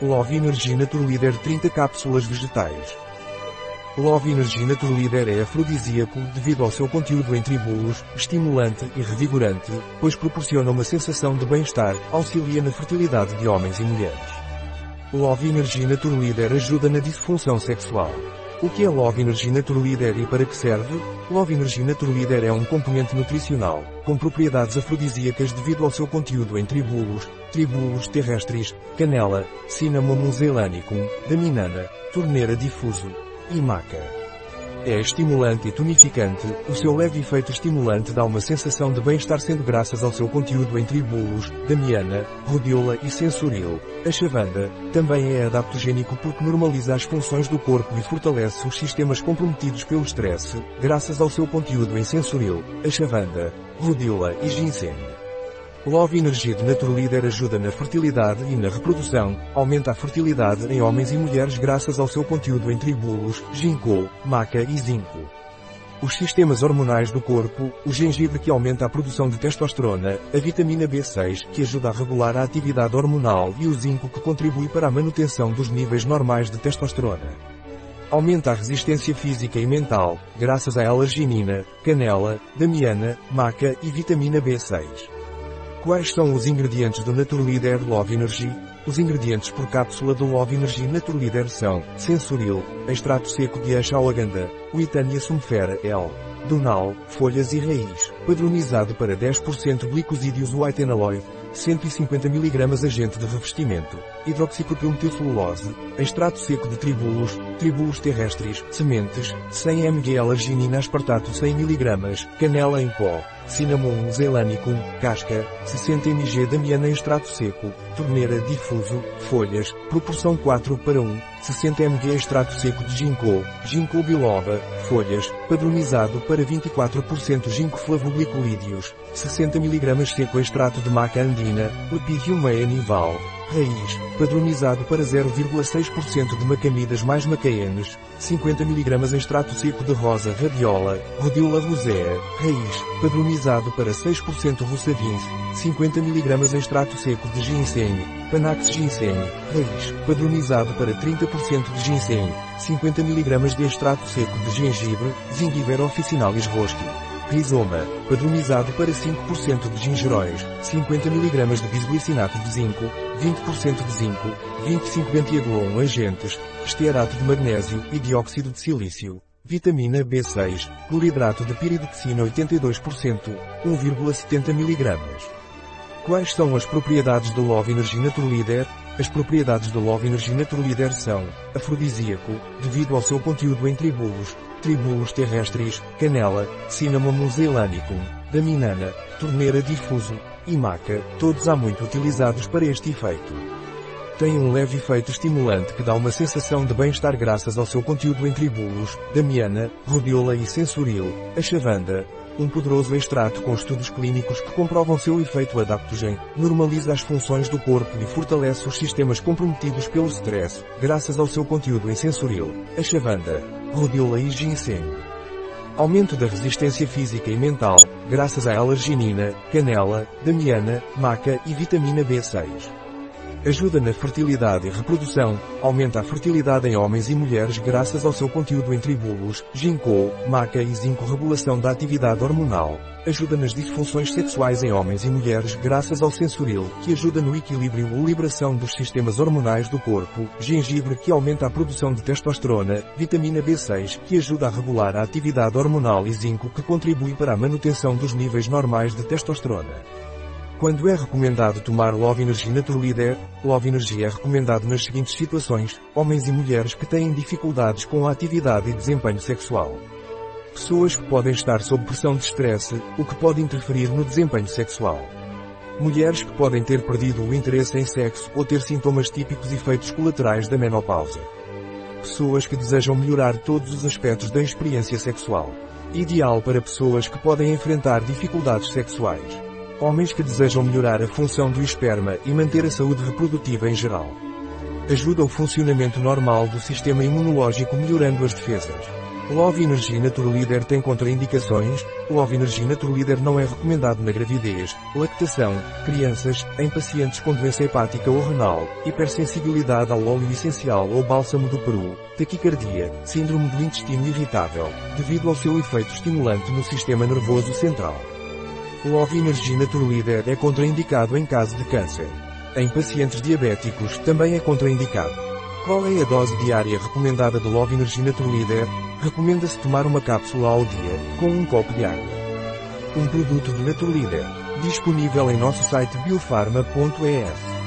Love Energy Naturleader 30 cápsulas vegetais. Love Energy Naturleader é afrodisíaco devido ao seu conteúdo em tribulos, estimulante e revigorante, pois proporciona uma sensação de bem-estar, auxilia na fertilidade de homens e mulheres. Love Energy Naturleader ajuda na disfunção sexual. O que é Love Energy Naturleader e para que serve? Love Energy Naturleader é um componente nutricional, com propriedades afrodisíacas devido ao seu conteúdo em tribulos, tribulos terrestres, canela, cinnamomum zelanicum, daminana, torneira difuso, e maca. É estimulante e tonificante, o seu leve efeito estimulante dá uma sensação de bem-estar sendo graças ao seu conteúdo em tribulos, damiana, rhodiola e sensoril. A chavanda também é adaptogênico porque normaliza as funções do corpo e fortalece os sistemas comprometidos pelo estresse, graças ao seu conteúdo em sensoril, a chavanda, rhodiola e ginseng. Love Energy de Naturleader ajuda na fertilidade e na reprodução, aumenta a fertilidade em homens e mulheres graças ao seu conteúdo em tribulos, ginkgo, maca e zinco. Os sistemas hormonais do corpo, o gengibre que aumenta a produção de testosterona, a vitamina B6 que ajuda a regular a atividade hormonal e o zinco que contribui para a manutenção dos níveis normais de testosterona. Aumenta a resistência física e mental, graças à alerginina, canela, damiana, maca e vitamina B6. Quais são os ingredientes do Naturleader Love Energy? Os ingredientes por cápsula do Love Energy Naturleader são Sensoril, extrato seco de ashwagandha, Witania sumfera L, Donal, folhas e raiz, padronizado para 10% glicosídeos white enaloid, 150 mg agente de revestimento, hidroxipropilmetilcelulose, extrato seco de tribulos, tribulos terrestres, sementes, 100 mg arginina aspartato 100 mg, canela em pó, cinnamon zelanicum, casca, 60 mg damiana extrato seco, torneira difuso, folhas, proporção 4 para 1, 60 mg extrato seco de ginkgo, ginkgo biloba, folhas, padronizado para 24% ginkgo flavoglicolídeos, 60 mg seco extrato de maca andina, Lepidium meia nival, raiz, padronizado para 0,6% de macamidas mais macaenes, 50 mg extrato seco de rosa radiola, rhodiola rosea, raiz, padronizado para 6% rossavins, 50 mg extrato seco de ginseng, panax ginseng, raiz, padronizado para 30% de ginseng, 50 mg de extrato seco de gengibre, zingiber officinalis rosqui. Rizoma, padronizado para 5% de gingeróis, 50 mg de bisglicinato de zinco, 20% de zinco, 25 bentiagolon agentes, estearato de magnésio e dióxido de silício. Vitamina B6, cloridrato de piridoxina 82%, 1,70 mg. Quais são as propriedades do Love Energy Naturleader? As propriedades do Love Energy Naturleader são afrodisíaco, devido ao seu conteúdo em tribulos, tribulos terrestres, canela, cinnamon zelanicum, daminana, torneira difuso e maca, todos há muito utilizados para este efeito. Tem um leve efeito estimulante que dá uma sensação de bem-estar graças ao seu conteúdo em tribulos, damiana, rhodiola e sensoril, a chavanda, um poderoso extrato com estudos clínicos que comprovam seu efeito adaptogen, normaliza as funções do corpo e fortalece os sistemas comprometidos pelo stress, graças ao seu conteúdo em sensoril, a chavanda, rhodiola e ginseng. Aumento da resistência física e mental, graças à alerginina, canela, damiana, maca e vitamina B6. Ajuda na fertilidade e reprodução, aumenta a fertilidade em homens e mulheres graças ao seu conteúdo em tribulos, ginkgo, maca e zinco regulação da atividade hormonal. Ajuda nas disfunções sexuais em homens e mulheres graças ao sensoril, que ajuda no equilíbrio ou liberação dos sistemas hormonais do corpo, gengibre que aumenta a produção de testosterona, vitamina B6 que ajuda a regular a atividade hormonal e zinco que contribui para a manutenção dos níveis normais de testosterona. Quando é recomendado tomar Love Energy Naturleader, Love Energy é recomendado nas seguintes situações, homens e mulheres que têm dificuldades com a atividade e desempenho sexual. Pessoas que podem estar sob pressão de estresse, o que pode interferir no desempenho sexual. Mulheres que podem ter perdido o interesse em sexo ou ter sintomas típicos e efeitos colaterais da menopausa. Pessoas que desejam melhorar todos os aspectos da experiência sexual. Ideal para pessoas que podem enfrentar dificuldades sexuais. Homens que desejam melhorar a função do esperma e manter a saúde reprodutiva em geral. Ajuda o funcionamento normal do sistema imunológico melhorando as defesas. Love Energy Naturleader tem contraindicações. Love Energy Naturleader não é recomendado na gravidez, lactação, crianças, em pacientes com doença hepática ou renal, hipersensibilidade ao óleo essencial ou bálsamo do peru, taquicardia, síndrome do intestino irritável, devido ao seu efeito estimulante no sistema nervoso central. Love Energy Naturleader é contraindicado em caso de câncer. Em pacientes diabéticos também é contraindicado. Qual é a dose diária recomendada de Love Energy Naturleader? Recomenda-se tomar uma cápsula ao dia, com um copo de água. Um produto de Naturleader. Disponível em nosso site biofarma.es.